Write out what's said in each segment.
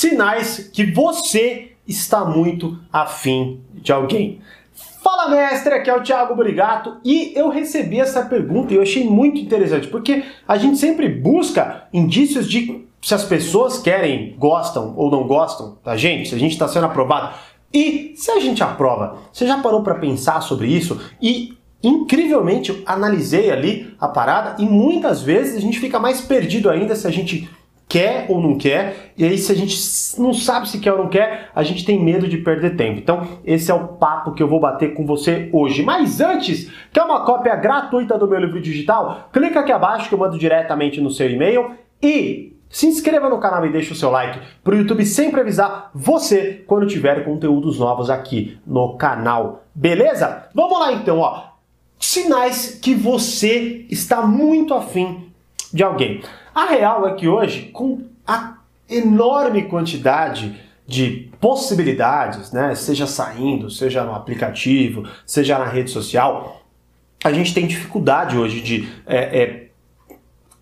sinais que você está muito afim de alguém. Fala mestre, aqui é o Thiago Brigato e eu recebi essa pergunta e eu achei muito interessante porque a gente sempre busca indícios de se as pessoas querem, gostam ou não gostam da gente, se a gente está sendo aprovado. E se a gente aprova, você já parou para pensar sobre isso? E incrivelmente analisei ali a parada e muitas vezes a gente fica mais perdido ainda se a gente quer ou não quer, e aí se a gente não sabe se quer ou não quer, a gente tem medo de perder tempo. Então, esse é o papo que eu vou bater com você hoje. Mas antes, quer uma cópia gratuita do meu livro digital? Clica aqui abaixo que eu mando diretamente no seu e-mail e se inscreva no canal e deixe o seu like para o YouTube sempre avisar você quando tiver conteúdos novos aqui no canal. Beleza? Vamos lá então, ó. Sinais que você está muito afim de alguém. A real é que hoje, com a enorme quantidade de possibilidades, né, seja saindo, seja no aplicativo, seja na rede social, a gente tem dificuldade hoje de é, é,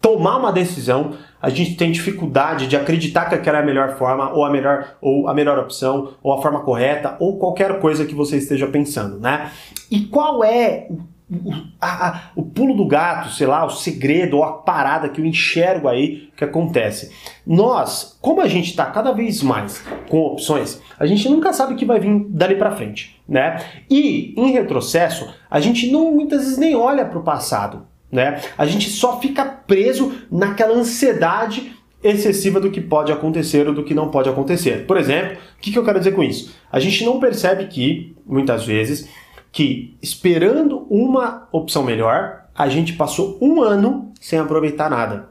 tomar uma decisão, a gente tem dificuldade de acreditar que aquela é a melhor forma, ou a melhor, ou a melhor opção, ou a forma correta, ou qualquer coisa que você esteja pensando, né? E qual é o o, a, a, o pulo do gato, sei lá, o segredo ou a parada que eu enxergo aí que acontece. Nós, como a gente está cada vez mais com opções, a gente nunca sabe o que vai vir dali para frente, né? E em retrocesso, a gente não muitas vezes nem olha para o passado, né? A gente só fica preso naquela ansiedade excessiva do que pode acontecer ou do que não pode acontecer. Por exemplo, o que, que eu quero dizer com isso? A gente não percebe que, muitas vezes, que esperando uma opção melhor, a gente passou um ano sem aproveitar nada.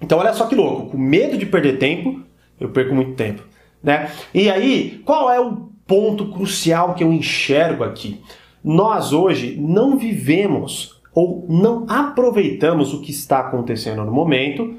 Então olha só que louco, com medo de perder tempo, eu perco muito tempo, né? E aí, qual é o ponto crucial que eu enxergo aqui? Nós hoje não vivemos ou não aproveitamos o que está acontecendo no momento,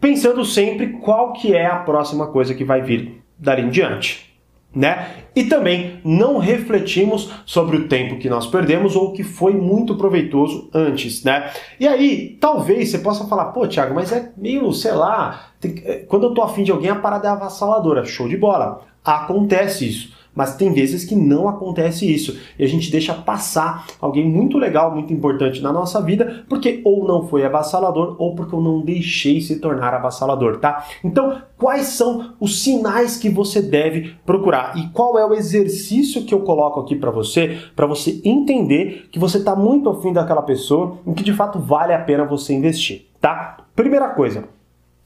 pensando sempre qual que é a próxima coisa que vai vir dali em diante né? E também não refletimos sobre o tempo que nós perdemos ou que foi muito proveitoso antes, né? E aí, talvez você possa falar, pô, Thiago, mas é meio, sei lá, tem... Eh, quando eu tô afim de alguém, a parada é avassaladora. Show de bola. Acontece isso. Mas tem vezes que não acontece isso e a gente deixa passar alguém muito legal, muito importante na nossa vida, porque ou não foi avassalador ou porque eu não deixei se tornar avassalador, tá? Então, quais são os sinais que você deve procurar e qual é o exercício que eu coloco aqui para você, para você entender que você está muito afim daquela pessoa e que de fato vale a pena você investir, tá? Primeira coisa,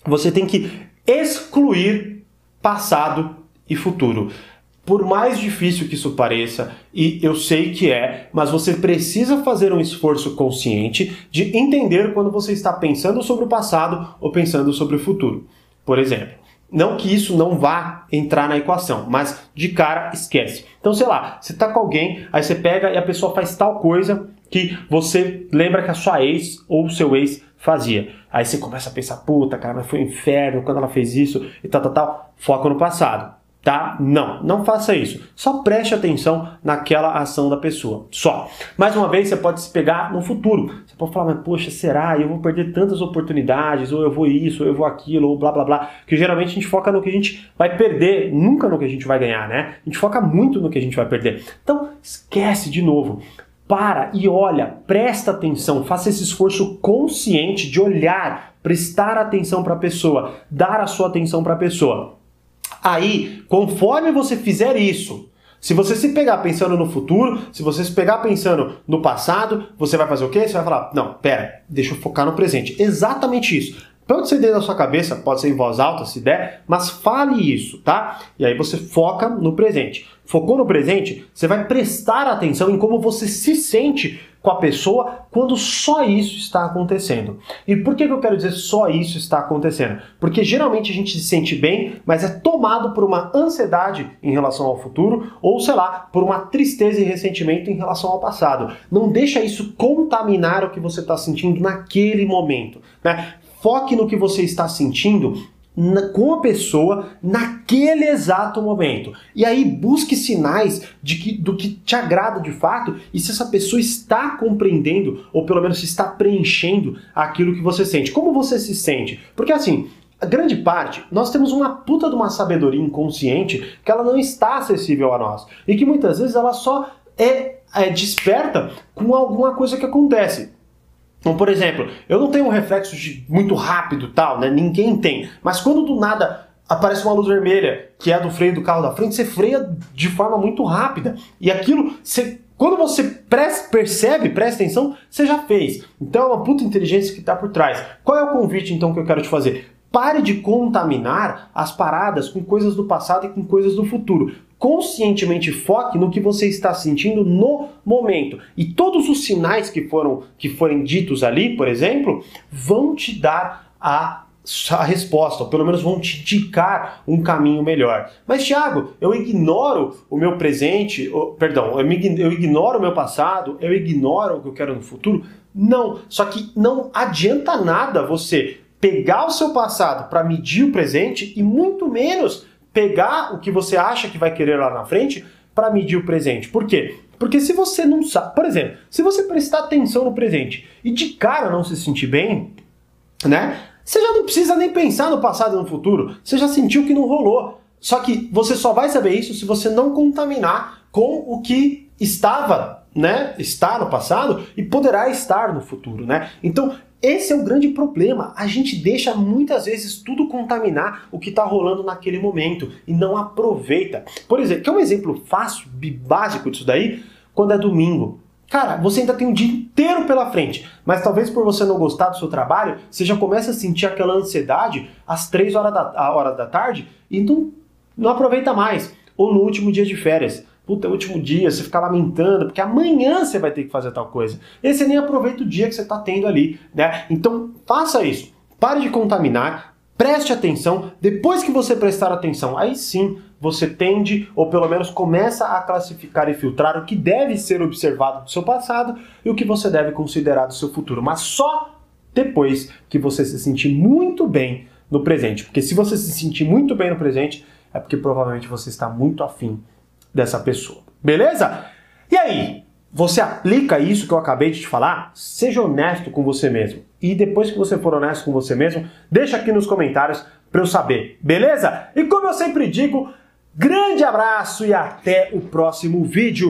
você tem que excluir passado e futuro. Por mais difícil que isso pareça, e eu sei que é, mas você precisa fazer um esforço consciente de entender quando você está pensando sobre o passado ou pensando sobre o futuro. Por exemplo, não que isso não vá entrar na equação, mas de cara esquece. Então, sei lá, você está com alguém, aí você pega e a pessoa faz tal coisa que você lembra que a sua ex ou o seu ex fazia. Aí você começa a pensar, puta, cara, mas foi um inferno quando ela fez isso e tal, tal, tal. Foca no passado tá? Não, não faça isso. Só preste atenção naquela ação da pessoa. Só. Mais uma vez, você pode se pegar no futuro. Você pode falar, mas poxa, será? Eu vou perder tantas oportunidades, ou eu vou isso, ou eu vou aquilo, ou blá blá blá. Que geralmente a gente foca no que a gente vai perder, nunca no que a gente vai ganhar, né? A gente foca muito no que a gente vai perder. Então, esquece de novo para e olha, presta atenção, faça esse esforço consciente de olhar, prestar atenção para a pessoa, dar a sua atenção para a pessoa. Aí, conforme você fizer isso, se você se pegar pensando no futuro, se você se pegar pensando no passado, você vai fazer o quê? Você vai falar: não, pera, deixa eu focar no presente. Exatamente isso. Pode ser dentro da sua cabeça, pode ser em voz alta se der, mas fale isso, tá? E aí você foca no presente. Focou no presente, você vai prestar atenção em como você se sente com a pessoa quando só isso está acontecendo. E por que eu quero dizer só isso está acontecendo? Porque geralmente a gente se sente bem, mas é tomado por uma ansiedade em relação ao futuro, ou sei lá, por uma tristeza e ressentimento em relação ao passado. Não deixa isso contaminar o que você está sentindo naquele momento. Né? Foque no que você está sentindo na, com a pessoa naquele exato momento. E aí busque sinais de que, do que te agrada de fato e se essa pessoa está compreendendo ou pelo menos está preenchendo aquilo que você sente. Como você se sente? Porque assim, a grande parte, nós temos uma puta de uma sabedoria inconsciente que ela não está acessível a nós. E que muitas vezes ela só é, é desperta com alguma coisa que acontece. Então, por exemplo, eu não tenho um reflexo de muito rápido tal, né? Ninguém tem. Mas quando do nada aparece uma luz vermelha, que é do freio do carro da frente, você freia de forma muito rápida. E aquilo, você, quando você percebe, presta atenção, você já fez. Então é uma puta inteligência que está por trás. Qual é o convite então que eu quero te fazer? Pare de contaminar as paradas com coisas do passado e com coisas do futuro. Conscientemente foque no que você está sentindo no momento. E todos os sinais que foram que forem ditos ali, por exemplo, vão te dar a a resposta, ou pelo menos vão te indicar um caminho melhor. Mas, Thiago, eu ignoro o meu presente, ou, perdão, eu ignoro o meu passado, eu ignoro o que eu quero no futuro. Não, só que não adianta nada você pegar o seu passado para medir o presente e muito menos pegar o que você acha que vai querer lá na frente para medir o presente. Por quê? Porque se você não sabe, por exemplo, se você prestar atenção no presente e de cara não se sentir bem, né? Você já não precisa nem pensar no passado e no futuro. Você já sentiu que não rolou. Só que você só vai saber isso se você não contaminar com o que estava, né? Está no passado e poderá estar no futuro, né? Então, esse é o grande problema. A gente deixa muitas vezes tudo contaminar o que está rolando naquele momento e não aproveita. Por exemplo, que é um exemplo fácil, básico disso daí, quando é domingo. Cara, você ainda tem um dia inteiro pela frente, mas talvez por você não gostar do seu trabalho, você já começa a sentir aquela ansiedade às 3 horas da, horas da tarde e não, não aproveita mais. Ou no último dia de férias puta, é o último dia, você ficar lamentando, porque amanhã você vai ter que fazer tal coisa. E você nem aproveita o dia que você está tendo ali, né? Então, faça isso. Pare de contaminar, preste atenção. Depois que você prestar atenção, aí sim você tende, ou pelo menos começa a classificar e filtrar o que deve ser observado do seu passado e o que você deve considerar do seu futuro. Mas só depois que você se sentir muito bem no presente. Porque se você se sentir muito bem no presente, é porque provavelmente você está muito afim dessa pessoa. Beleza? E aí, você aplica isso que eu acabei de te falar? Seja honesto com você mesmo. E depois que você for honesto com você mesmo, deixa aqui nos comentários para eu saber. Beleza? E como eu sempre digo, grande abraço e até o próximo vídeo.